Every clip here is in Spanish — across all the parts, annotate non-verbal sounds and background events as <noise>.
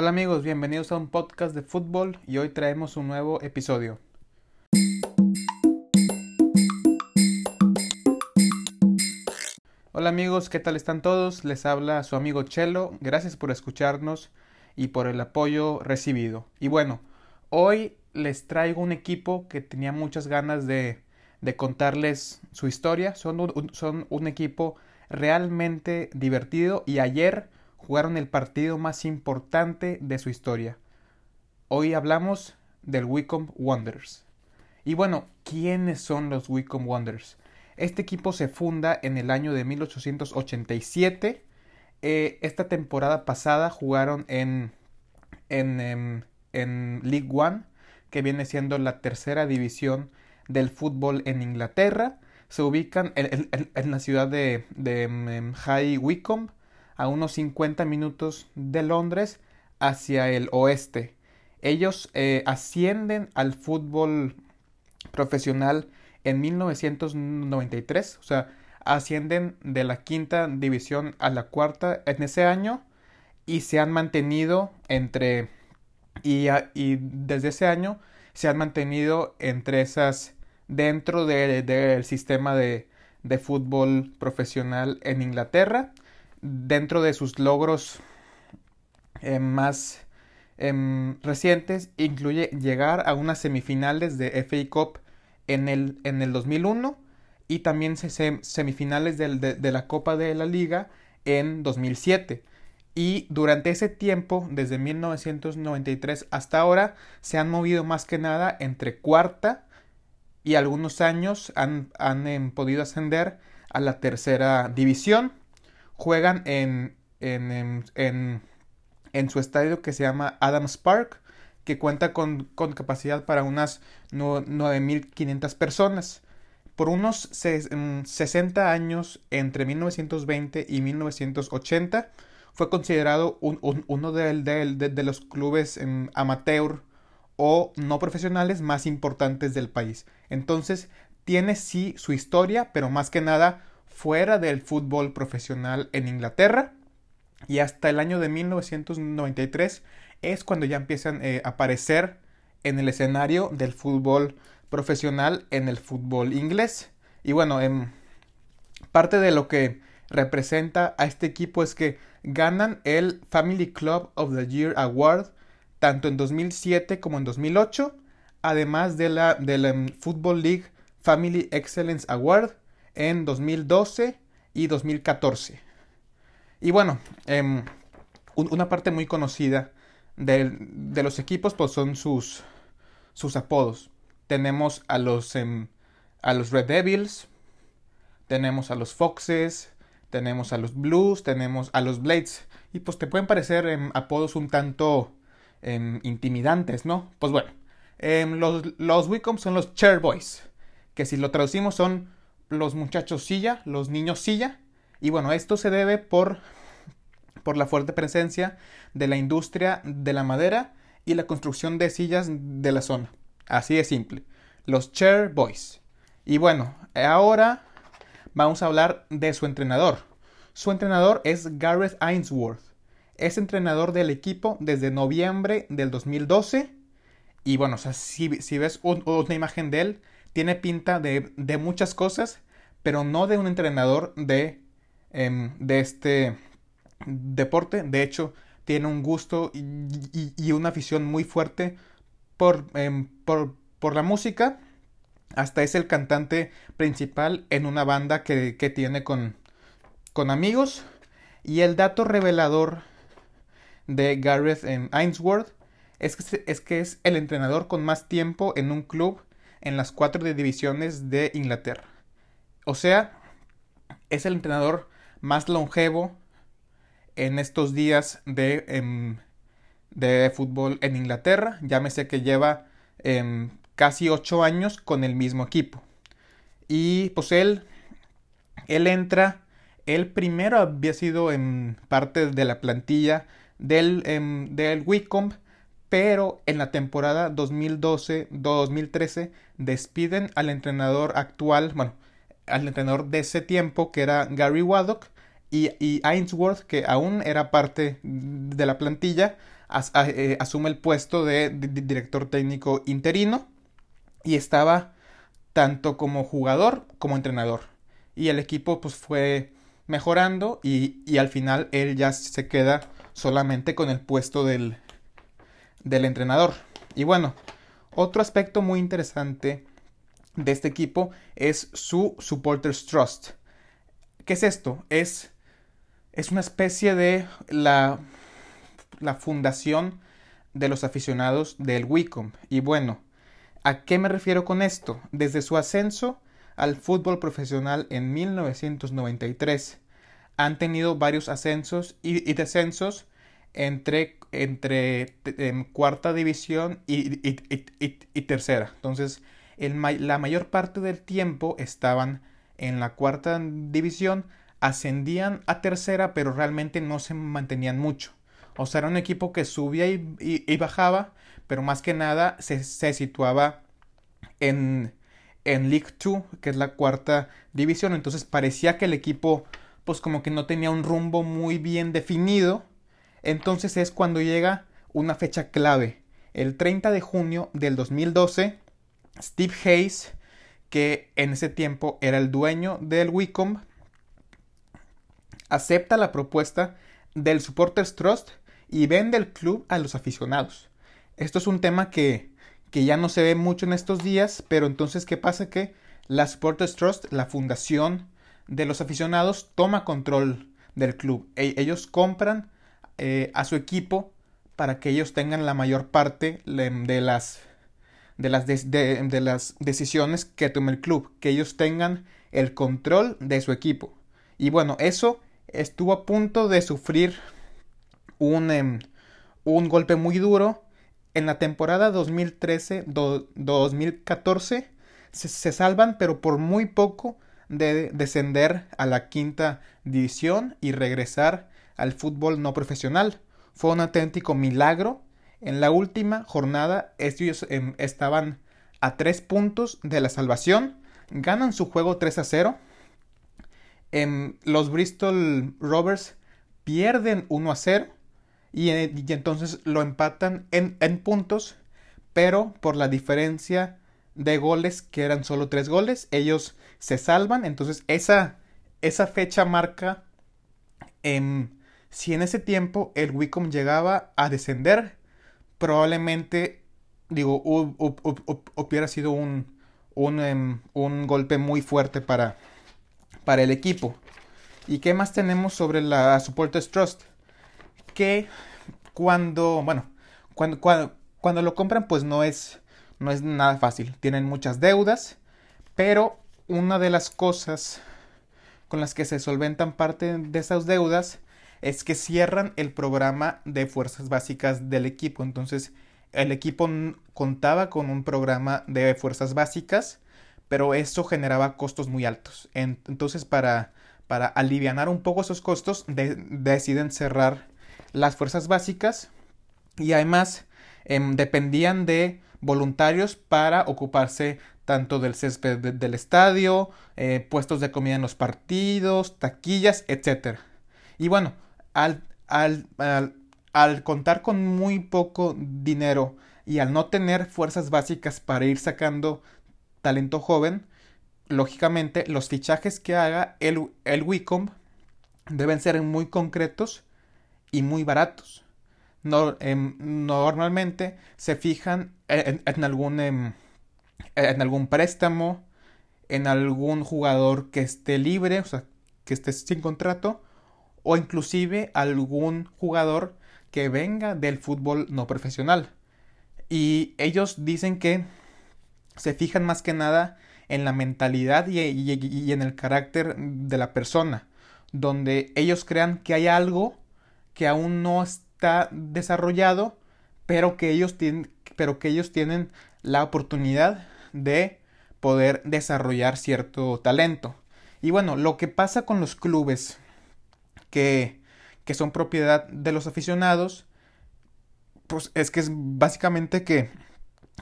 Hola amigos, bienvenidos a un podcast de fútbol y hoy traemos un nuevo episodio. Hola amigos, ¿qué tal están todos? Les habla su amigo Chelo, gracias por escucharnos y por el apoyo recibido. Y bueno, hoy les traigo un equipo que tenía muchas ganas de, de contarles su historia. Son son un equipo realmente divertido y ayer jugaron el partido más importante de su historia. Hoy hablamos del Wycombe Wanderers. Y bueno, ¿quiénes son los Wycombe Wanderers? Este equipo se funda en el año de 1887. Eh, esta temporada pasada jugaron en, en, em, en, League One, que viene siendo la tercera división del fútbol en Inglaterra. Se ubican en, en, la ciudad de, de em, High Wycombe, a unos 50 minutos de Londres, hacia el oeste. Ellos eh, ascienden al fútbol profesional en 1993, o sea, ascienden de la quinta división a la cuarta en ese año y se han mantenido entre y, desde ese año se han mantenido entre esas dentro del sistema de, de, fútbol profesional en Inglaterra dentro de sus logros eh, más em, recientes incluye llegar a unas semifinales de FA Cup en el, en el 2001 y también semifinales de, la Copa de la Liga en 2007. Y durante ese tiempo, desde 1993 hasta ahora, se han movido más que nada entre cuarta y algunos años han, han em, podido ascender a la tercera división. Juegan en, en, en, en, su estadio que se llama Adams Park que cuenta con, capacidad para unas 9.500 personas. Por unos 60 mm, años, entre 1920 y 1980, fue considerado uno de, los clubes em, amateur o no profesionales más importantes del país. Entonces, tiene sí su historia, pero más que nada fuera del fútbol profesional en Inglaterra. Y hasta el año de 1993 es cuando ya empiezan eh, a aparecer en el escenario del fútbol profesional en el fútbol inglés. Y bueno, en em, parte de lo que representa a este equipo es que ganan el Family Club of the Year Award tanto en 2007 como en 2008, además de la del em, Football League Family Excellence Award en 2012 y 2014. Y bueno, em, una parte muy conocida de, los equipos, pues son sus, sus apodos. Tenemos a los, em, a los Red Devils, tenemos a los Foxes, tenemos a los Blues, tenemos a los Blades. Y pues te pueden parecer em, apodos un tanto intimidantes, ¿no? Pues bueno, los, los Wicom son los Chair Boys, que si lo traducimos son los muchachos silla, los niños silla. Y bueno, esto se debe por por la fuerte presencia de la industria de la madera y la construcción de sillas de la zona. Así de simple. Los Chair Boys. Y bueno, ahora vamos a hablar de su entrenador. Su entrenador es Gareth Ainsworth. Es entrenador del equipo desde noviembre del 2012. Y bueno, si, ves una imagen de él, tiene pinta de, muchas cosas, pero no de un entrenador de, em, de este deporte. De hecho, tiene un gusto y, una afición muy fuerte em, por, por, la música. Hasta es el cantante principal en una banda que, tiene con, con amigos. Y el dato revelador de Gareth Ainsworth es que, es que es el entrenador con más tiempo en un club en las cuatro divisiones de Inglaterra. O sea, es el entrenador más longevo en estos días de, em, de fútbol en Inglaterra. Llámese que lleva em, casi ocho años con el mismo equipo. Y pues él, él entra, él primero había sido en parte de la plantilla del, em, del Wicombe, pero en la temporada 2012-2013 despiden al entrenador actual, bueno, al entrenador de ese tiempo que era Gary Waddock y, Ainsworth, que aún era parte de la plantilla, eh, asume el puesto de, director técnico interino y estaba tanto como jugador como entrenador. Y el equipo pues fue mejorando y, y al final él ya se queda solamente con el puesto del, del entrenador. Y bueno, otro aspecto muy interesante de este equipo es su Supporters Trust. ¿Qué es esto? Es, es una especie de la, la fundación de los aficionados del Wicom. Y bueno, ¿a qué me refiero con esto? Desde su ascenso al fútbol profesional en 1993 han tenido varios ascensos y, descensos entre, entre cuarta división y, y, tercera. Entonces, la mayor parte del tiempo estaban en la cuarta división, ascendían a tercera, pero realmente no se mantenían mucho. O sea, era un equipo que subía y, bajaba, pero más que nada se, situaba en, en League 2, que es la cuarta división. Entonces parecía que el equipo, pues como que no tenía un rumbo muy bien definido. Entonces es cuando llega una fecha clave. El 30 de junio del 2012, Steve Hayes, que en ese tiempo era el dueño del Wicom, acepta la propuesta del Supporters Trust y vende el club a los aficionados. Esto es un tema que, que ya no se ve mucho en estos días, pero entonces, ¿qué pasa? Que la Supporters Trust, la fundación de los aficionados, toma control del club. E, ellos compran eh, a su equipo para que ellos tengan la mayor parte de las de las, de, las decisiones que tome el club, que ellos tengan el control de su equipo. Y bueno, eso estuvo a punto de sufrir un, em, un golpe muy duro. En la temporada 2013-2014 se, se, salvan, pero por muy poco de descender a la quinta división y regresar al fútbol no profesional. Fue un auténtico milagro en la última jornada, ellos em, estaban a tres puntos de la salvación. Ganan su juego 3 a 0. Em, los Bristol Rovers pierden 1 a 0. Y, entonces lo empatan en, puntos. Pero por la diferencia de goles, que eran solo tres goles, ellos se salvan. Entonces esa, esa fecha marca em, si en ese tiempo el Wicom llegaba a descender probablemente, digo, hubiera sido un, em, un, golpe muy fuerte para, para el equipo. ¿Y qué más tenemos sobre la Supporters Trust? Que cuando, bueno, cuando, cuando, cuando, lo compran, pues no es, no es nada fácil. Tienen muchas deudas, pero una de las cosas con las que se solventan parte de esas deudas es que cierran el programa de fuerzas básicas del equipo. Entonces, el equipo contaba con un programa de fuerzas básicas, pero eso generaba costos muy altos. Entonces, para, para aliviar un poco esos costos, deciden cerrar las fuerzas básicas y además em, dependían de voluntarios para ocuparse tanto del césped del estadio, eh, puestos de comida en los partidos, taquillas, etc. Y bueno, al, contar con muy poco dinero y al no tener fuerzas básicas para ir sacando talento joven, lógicamente los fichajes que haga el, el Wicom deben ser muy concretos y muy baratos. No, em, normalmente se fijan en, algún, em, en algún préstamo, en algún jugador que esté libre, o sea, que esté sin contrato, o inclusive algún jugador que venga del fútbol no profesional. Y ellos dicen que se fijan más que nada en la mentalidad y, en el carácter de la persona, donde ellos crean que hay algo que aún no está desarrollado, pero que ellos tienen, pero que ellos tienen la oportunidad de poder desarrollar cierto talento. Y bueno, lo que pasa con los clubes que, que son propiedad de los aficionados, pues es que es básicamente que,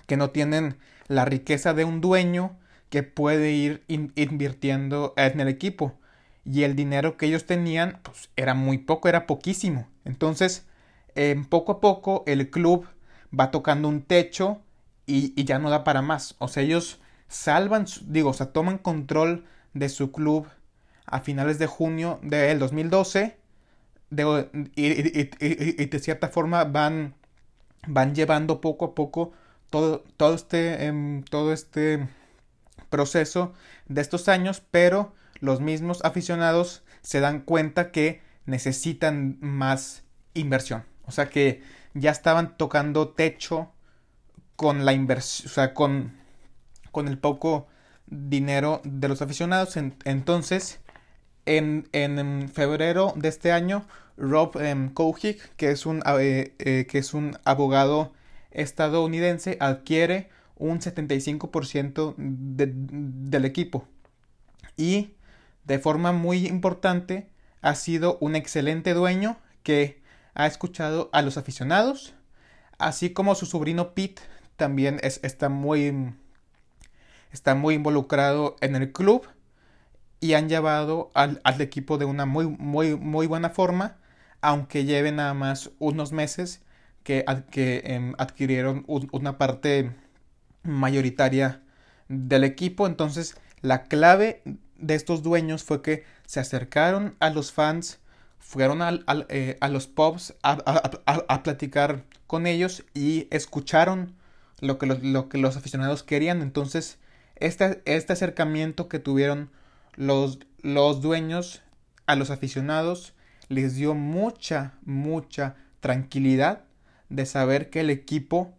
que no tienen la riqueza de un dueño que puede ir invirtiendo en el equipo. Y el dinero que ellos tenían, pues era muy poco, era poquísimo. Entonces, poco a poco el club va tocando un techo y, ya no da para más. O sea, ellos salvan, digo, o sea, toman control de su club a finales de junio del 2012 y, de cierta forma van, van llevando poco a poco todo, todo, este, em, todo este proceso de estos años, pero los mismos aficionados se dan cuenta que necesitan más inversión. O sea que ya estaban tocando techo con la inversión, o sea, con, con el poco dinero de los aficionados. entonces, en, en, febrero de este año, Rob um, que es, un, eh, eh, que es un abogado estadounidense, adquiere un 75% del equipo. Y de forma muy importante, ha sido un excelente dueño que ha escuchado a los aficionados, así como su sobrino Pete también está muy está muy involucrado en el club y han llevado al, equipo de una muy muy muy buena forma aunque lleve nada más unos meses que, que em, adquirieron una parte mayoritaria del equipo entonces la clave de estos dueños fue que se acercaron a los fans fueron eh, a los pubs a, platicar con ellos y escucharon lo que los, lo que los aficionados querían. Entonces, este, este acercamiento que tuvieron los, los dueños a los aficionados les dio mucha, mucha tranquilidad de saber que el equipo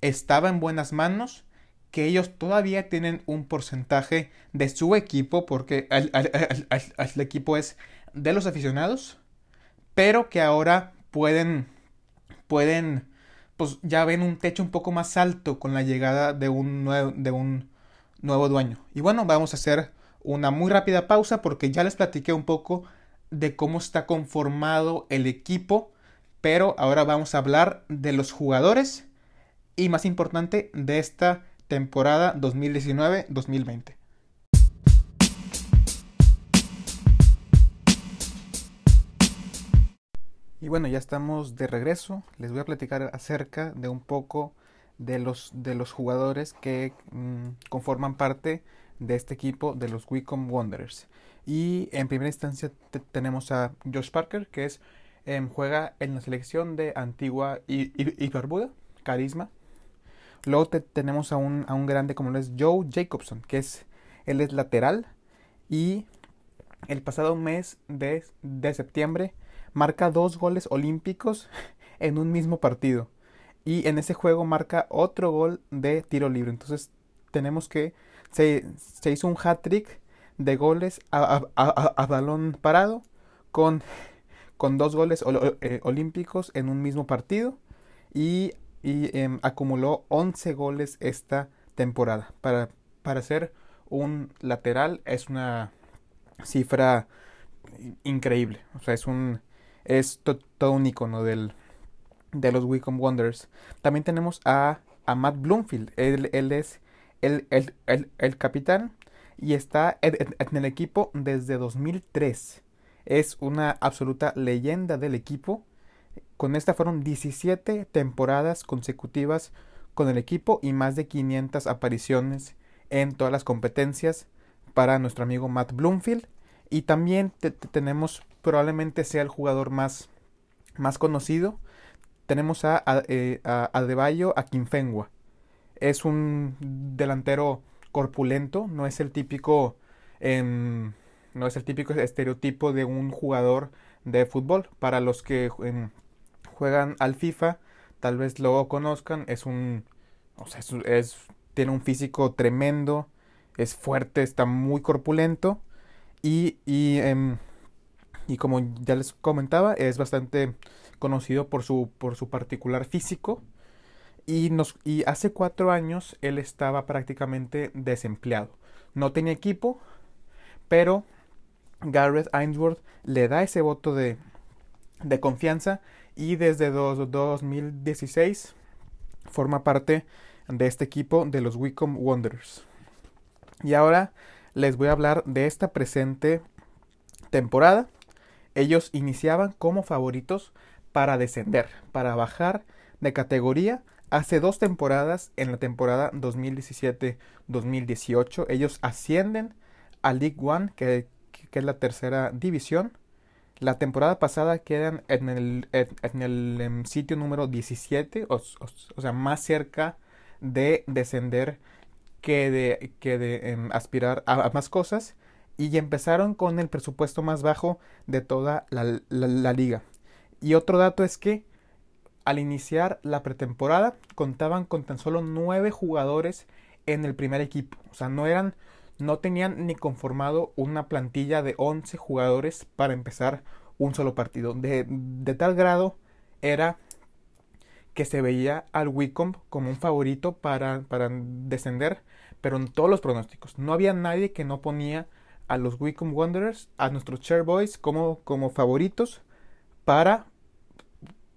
estaba en buenas manos, que ellos todavía tienen un porcentaje de su equipo, porque el equipo es de los aficionados, pero que ahora pueden, pueden, pues ya ven un techo un poco más alto con la llegada de un nuevo, de un nuevo dueño. Y bueno, vamos a hacer una muy rápida pausa porque ya les platiqué un poco de cómo está conformado el equipo, pero ahora vamos a hablar de los jugadores y más importante de esta temporada 2019-2020. Y bueno, ya estamos de regreso. Les voy a platicar acerca de un poco de los, de los jugadores que mm, conforman parte de este equipo de los Wicom Wanderers. Y en primera instancia tenemos a Josh Parker, que es em, juega en la selección de Antigua y, Barbuda, Carisma. Luego tenemos a un, a un grande como es Joe Jacobson, que es él es lateral y el pasado mes de, de septiembre marca dos goles olímpicos <laughs> en un mismo partido. Y en ese juego marca otro gol de tiro libre. Entonces tenemos que se, hizo un hat-trick de goles a, balón parado con, con dos goles eh, olímpicos en un mismo partido. Y, em, acumuló 11 goles esta temporada. Para, para ser un lateral es una cifra increíble. O sea, es un es todo un icono del, de los Wicom Wonders. También tenemos a, a Matt Bloomfield. Él, él es el, el, el, capitán y está en, el equipo desde 2003. Es una absoluta leyenda del equipo. Con esta fueron 17 temporadas consecutivas con el equipo y más de 500 apariciones en todas las competencias para nuestro amigo Matt Bloomfield. Y también tenemos probablemente sea el jugador más, más conocido. Tenemos a, a, eh, a Adebayo Es un delantero corpulento, no es el típico em, no es el típico estereotipo de un jugador de fútbol. Para los que em, juegan al FIFA, tal vez lo conozcan, es un o sea, es, tiene un físico tremendo, es fuerte, está muy corpulento y, y em, y como ya les comentaba, es bastante conocido por su, por su particular físico. Y, hace cuatro años él estaba prácticamente desempleado. No tenía equipo, pero Garrett Ainsworth le da ese voto de, de confianza y desde 2016 forma parte de este equipo de los Wicom Wanderers. Y ahora les voy a hablar de esta presente temporada ellos iniciaban como favoritos para descender, para bajar de categoría. Hace dos temporadas, en la temporada 2017-2018, ellos ascienden a League One, que, es la tercera división. La temporada pasada quedan en el, en el em, sitio número 17, o, sea, más cerca de descender que de, em, aspirar a, más cosas. Y empezaron con el presupuesto más bajo de toda la liga. Y otro dato es que al iniciar la pretemporada contaban con tan solo nueve jugadores en el primer equipo. O sea, no eran, no tenían ni conformado una plantilla de 11 jugadores para empezar un solo partido. De, tal grado era que se veía al Wicom como un favorito para, para, descender, pero en todos los pronósticos. No había nadie que no ponía a los Wicom Wanderers, a nuestros Chairboys como, como favoritos para,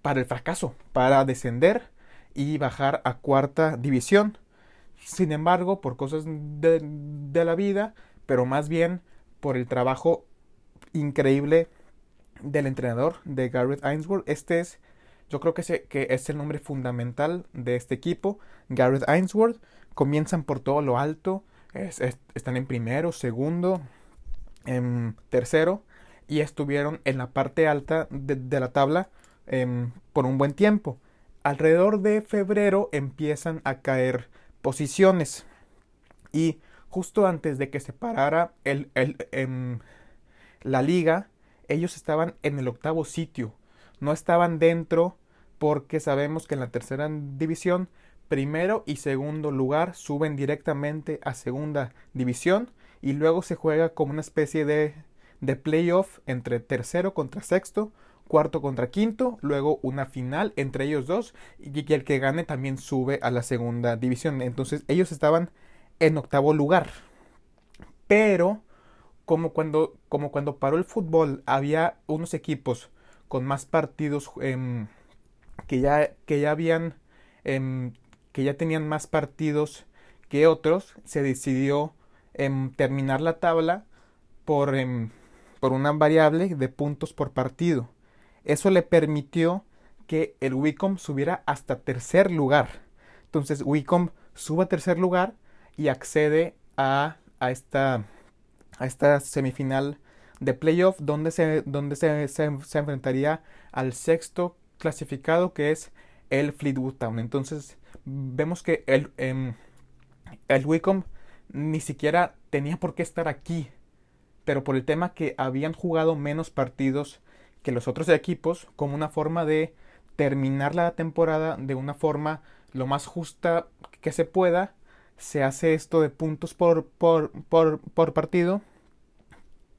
para el fracaso, para descender y bajar a cuarta división. Sin embargo, por cosas de, la vida, pero más bien por el trabajo increíble del entrenador de Garrett Ainsworth. Este es, yo creo que, que es el nombre fundamental de este equipo, Garrett Ainsworth. Comienzan por todo lo alto, están en primero, segundo, en tercero, y estuvieron en la parte alta de, la tabla em, por un buen tiempo. Alrededor de febrero empiezan a caer posiciones y justo antes de que se parara el, em, la liga, ellos estaban en el octavo sitio. No estaban dentro porque sabemos que en la tercera división primero y segundo lugar suben directamente a segunda división y luego se juega como una especie de de playoff entre tercero contra sexto, cuarto contra quinto, luego una final entre ellos dos y el que gane también sube a la segunda división. Entonces ellos estaban en octavo lugar. Pero como cuando, como cuando paró el fútbol había unos equipos con más partidos em, que, ya, que ya habían em, que ya tenían más partidos que otros, se decidió em, terminar la tabla por por una variable de puntos por partido. Eso le permitió que el Wicom subiera hasta tercer lugar. Entonces Wicom sube a tercer lugar y accede a, a, esta, a esta semifinal de playoff donde, se, donde se, se, enfrentaría al sexto clasificado que es el Fleetwood Town. Entonces vemos que el, eh, el Wicom ni siquiera tenía por qué estar aquí pero por el tema que habían jugado menos partidos que los otros equipos, como una forma de terminar la temporada de una forma lo más justa que se pueda, se hace esto de puntos por, por, por, partido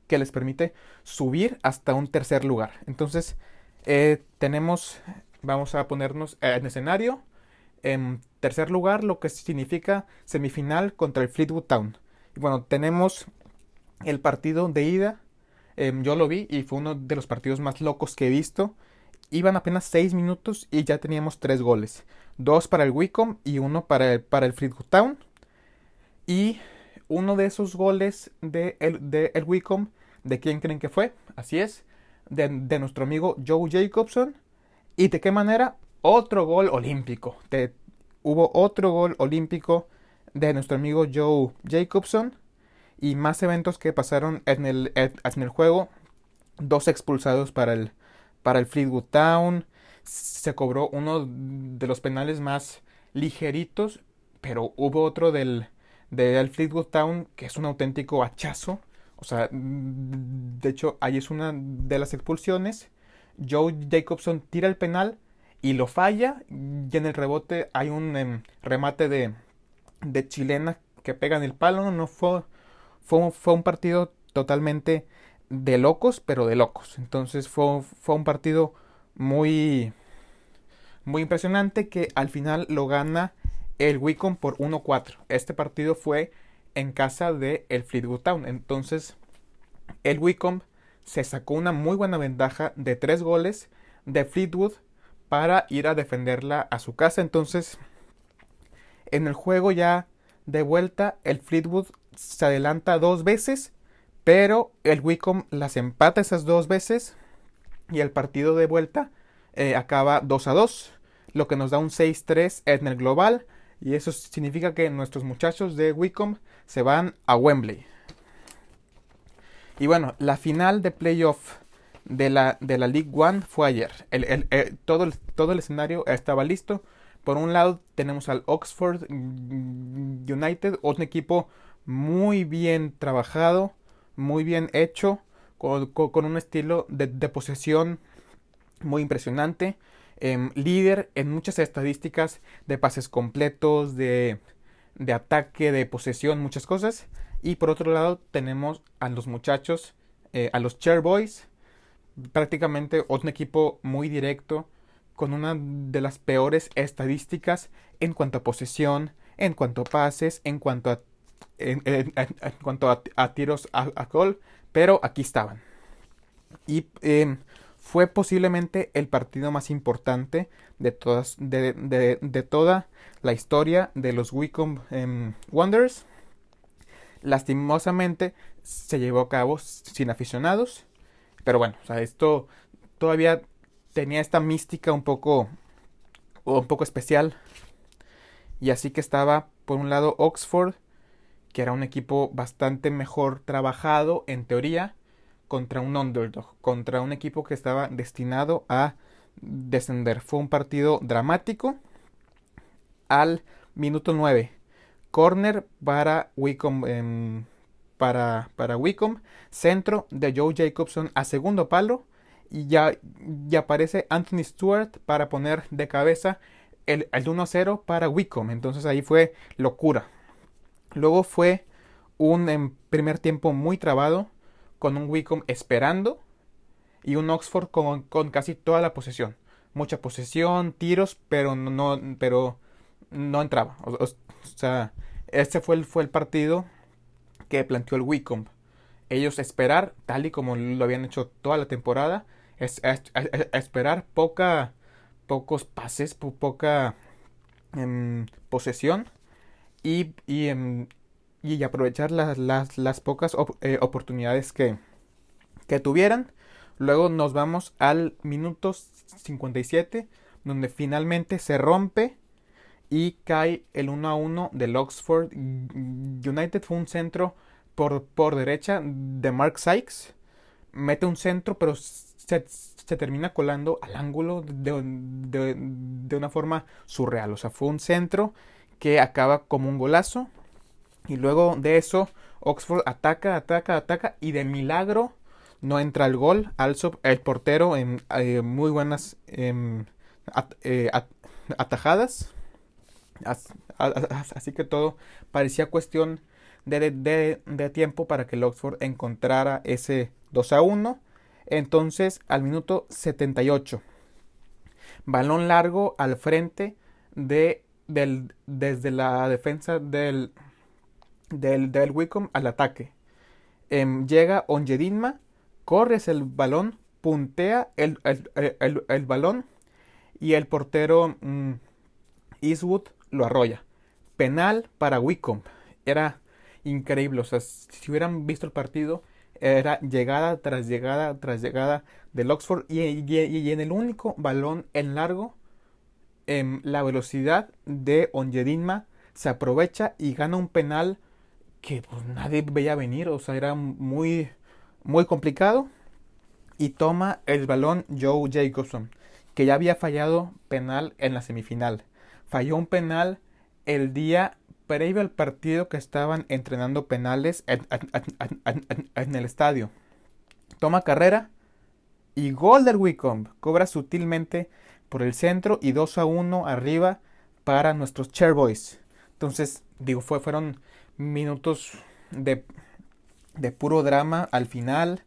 que les permite subir hasta un tercer lugar. Entonces, eh, tenemos, vamos a ponernos en escenario, en tercer lugar, lo que significa semifinal contra el Fleetwood Town. Y bueno, tenemos el partido de ida, em, yo lo vi y fue uno de los partidos más locos que he visto. Iban apenas 6 minutos y ya teníamos 3 goles. Dos para el Wicom y uno para el, para el Town. Y uno de esos goles de el, de el Wicom, ¿de quién creen que fue? Así es, de, de, nuestro amigo Joe Jacobson. ¿Y de qué manera? Otro gol olímpico. hubo otro gol olímpico de nuestro amigo Joe Jacobson y más eventos que pasaron en el, en el juego. Dos expulsados para el, para el Fleetwood Town. Se cobró uno de los penales más ligeritos, pero hubo otro del, del Fleetwood Town que es un auténtico hachazo. O sea, de hecho, ahí es una de las expulsiones. Joe Jacobson tira el penal y lo falla. Y en el rebote hay un em, remate de, de chilena que pega en el palo. No fue, fue, fue un partido totalmente de locos, pero de locos. Entonces fue, fue un partido muy, muy impresionante que al final lo gana el Wicom por 1-4. Este partido fue en casa de el Fleetwood Town. Entonces el Wicom se sacó una muy buena ventaja de tres goles de Fleetwood para ir a defenderla a su casa. Entonces en el juego ya de vuelta el Fleetwood se adelanta dos veces, pero el Wicom las empata esas dos veces y el partido de vuelta eh, acaba 2 a 2, lo que nos da un 6-3 en el global. Y eso significa que nuestros muchachos de Wicom se van a Wembley. Y bueno, la final de playoff de la, de la League One fue ayer. todo, el, todo el escenario estaba listo. Por un lado tenemos al Oxford United, otro equipo muy bien trabajado, muy bien hecho, con, un estilo de, posesión muy impresionante. Em, líder en muchas estadísticas de pases completos, de, de ataque, de posesión, muchas cosas. Y por otro lado tenemos a los muchachos, eh, a los Chairboys, prácticamente otro equipo muy directo, con una de las peores estadísticas en cuanto a posesión, en cuanto a pases, en cuanto a, en, cuanto a, tiros a, gol, pero aquí estaban. Y em, fue posiblemente el partido más importante de, todas, de, de, toda la historia de los Wicom em, Wonders. Lastimosamente se llevó a cabo sin aficionados. Pero bueno, o sea, esto todavía tenía esta mística un poco un poco especial. Y así que estaba por un lado Oxford, que era un equipo bastante mejor trabajado en teoría, contra un underdog, contra un equipo que estaba destinado a descender. Fue un partido dramático. Al minuto 9 Corner para Wicom. Em, para, para. Centro de Joe Jacobson a segundo palo. Y ya, ya aparece Anthony Stewart para poner de cabeza el, el 1-0 para Wicom. Entonces ahí fue locura. Luego fue un primer tiempo muy trabado. Con un Wicom esperando. Y un Oxford con, con casi toda la posesión. Mucha posesión, tiros, pero no, pero no entraba. o sea, este fue el, fue el partido que planteó el Wicom. Ellos esperar, tal y como lo habían hecho toda la temporada, es, esperar poca, pocos pases, poca em, posesión y, em, y aprovechar las, las, las pocas eh, oportunidades que, que tuvieran. Luego nos vamos al minuto 57, donde finalmente se rompe y cae el 1 a 1 del Oxford United. Fue un centro por, por derecha de Mark Sykes. Mete un centro, pero se, termina colando al ángulo de, de, una forma surreal. O sea, fue un centro que acaba como un golazo. Y luego de eso, Oxford ataca, ataca, ataca. Y de milagro no entra el gol. Also, el portero en eh, muy buenas em, eh, atajadas Así que todo parecía cuestión de, tiempo para que el Oxford encontrara ese 2 a 1. Entonces, al minuto 78, balón largo al frente de, desde la defensa del, del, del Wicom al ataque. Em, llega Onjedinma, corres el balón, puntea el, el, balón y el portero mm, Eastwood lo arrolla. Penal para Wicom. Era increíble. O sea, si hubieran visto el partido, era llegada tras llegada tras llegada del Oxford. Y, en el único balón en largo, la velocidad de Onjedinma se aprovecha y gana un penal que pues, nadie veía venir. O sea, era muy, muy complicado. Y toma el balón Joe Jacobson, que ya había fallado penal en la semifinal falló un penal el día previo al partido que estaban entrenando penales en, el estadio. Toma carrera y gol del Wicom. Cobra sutilmente por el centro y 2 a 1 arriba para nuestros Chairboys. Entonces, digo, fue, fueron minutos de, de puro drama al final.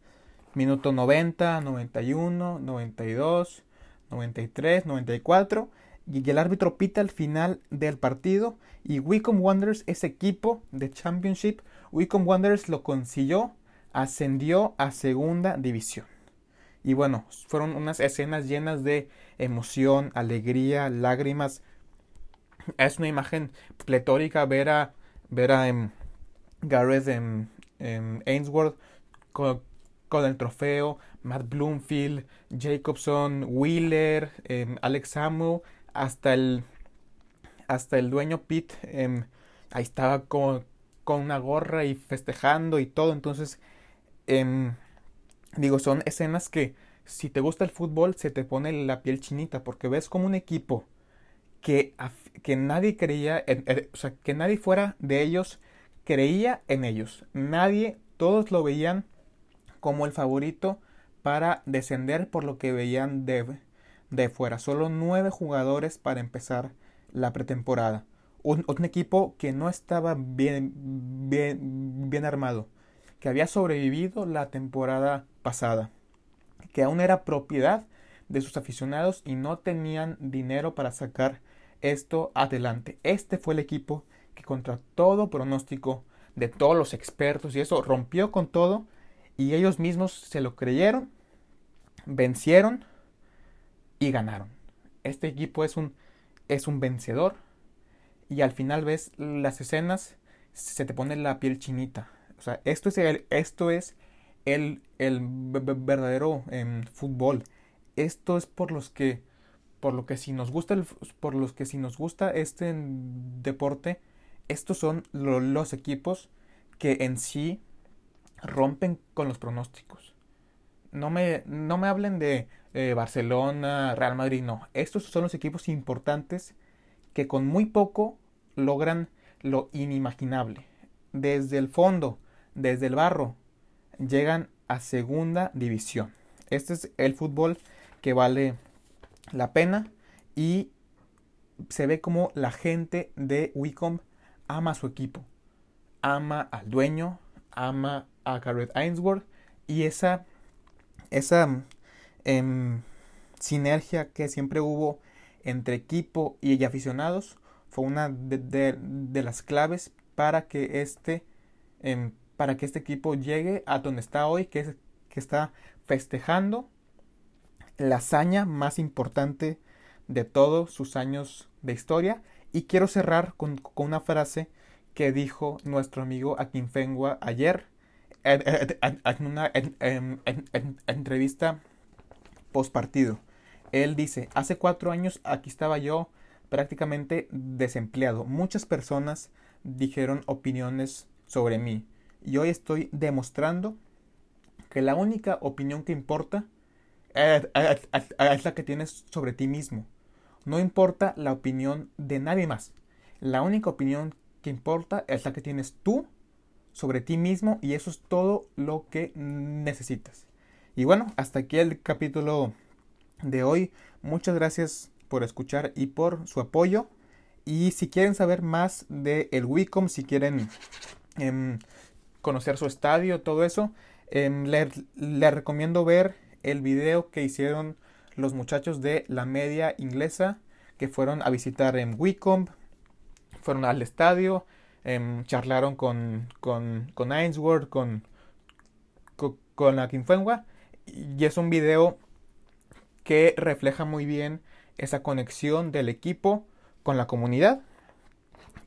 Minuto 90, 91, 92, 93, 94 y el árbitro pita al final del partido y Wicom Wanderers, ese equipo de Championship, Wicom Wanderers lo consiguió, ascendió a segunda división. Y bueno, fueron unas escenas llenas de emoción, alegría, lágrimas. Es una imagen pletórica ver a, ver a em, Gareth en, Ainsworth con, con el trofeo, Matt Bloomfield, Jacobson, Wheeler, em, Alex Samuel, hasta el, hasta el dueño Pete, em, ahí estaba con, con, una gorra y festejando y todo. Entonces, em, digo, son escenas que si te gusta el fútbol se te pone la piel chinita porque ves como un equipo que, que nadie creía, o sea, que nadie fuera de ellos creía en ellos. Nadie, todos lo veían como el favorito para descender por lo que veían de, de fuera. Solo nueve jugadores para empezar la pretemporada. Un, equipo que no estaba bien, bien, bien armado, que había sobrevivido la temporada pasada, que aún era propiedad de sus aficionados y no tenían dinero para sacar esto adelante. Este fue el equipo que contra todo pronóstico de todos los expertos y eso rompió con todo y ellos mismos se lo creyeron, vencieron y ganaron. Este equipo es un, es un vencedor y al final ves las escenas, se te pone la piel chinita. Sea, esto es el, esto es el, el verdadero em, fútbol. Esto es por los que por lo que si nos gusta el, por los que si nos gusta este deporte estos son los equipos que en sí rompen con los pronósticos. No me, no me hablen de eh, Barcelona, Real Madrid, no. Estos son los equipos importantes que con muy poco logran lo inimaginable. Desde el fondo, desde el barro, llegan a segunda división. Este es el fútbol que vale la pena y se ve como la gente de Wicom ama a su equipo, ama al dueño, ama a Garrett Ainsworth y esa, esa em, sinergia que siempre hubo entre equipo y aficionados fue una de, las claves para que este em, para que este equipo llegue a donde está hoy que es que está festejando la hazaña más importante de todos sus años de historia y quiero cerrar con, una frase que dijo nuestro amigo Akinfengua ayer en, una entrevista post partido. Él dice, hace cuatro años aquí estaba yo prácticamente desempleado. Muchas personas dijeron opiniones sobre mí. Y hoy estoy demostrando que la única opinión que importa es la que tienes sobre ti mismo. No importa la opinión de nadie más. La única opinión que importa es la que tienes tú sobre ti mismo y eso es todo lo que necesitas. Y bueno, hasta aquí el capítulo de hoy. Muchas gracias por escuchar y por su apoyo. Y si quieren saber más de el Wicom, si quieren em, conocer su estadio, todo eso, em, le recomiendo ver el video que hicieron los muchachos de la media inglesa que fueron a visitar en Wycombe, fueron al estadio, em, charlaron con, con, con Ainsworth, con, con, con y es un video que refleja muy bien esa conexión del equipo con la comunidad.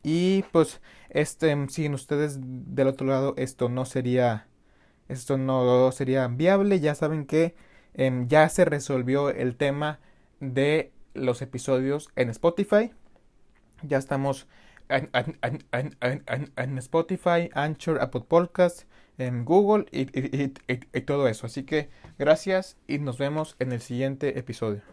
Y pues, este, sin ustedes del otro lado, esto no sería, esto no sería viable. Ya saben que Em, ya se resolvió el tema de los episodios en Spotify. Ya estamos en, Spotify, Anchor, Apple Podcast, en Google y todo eso. Así que gracias y nos vemos en el siguiente episodio.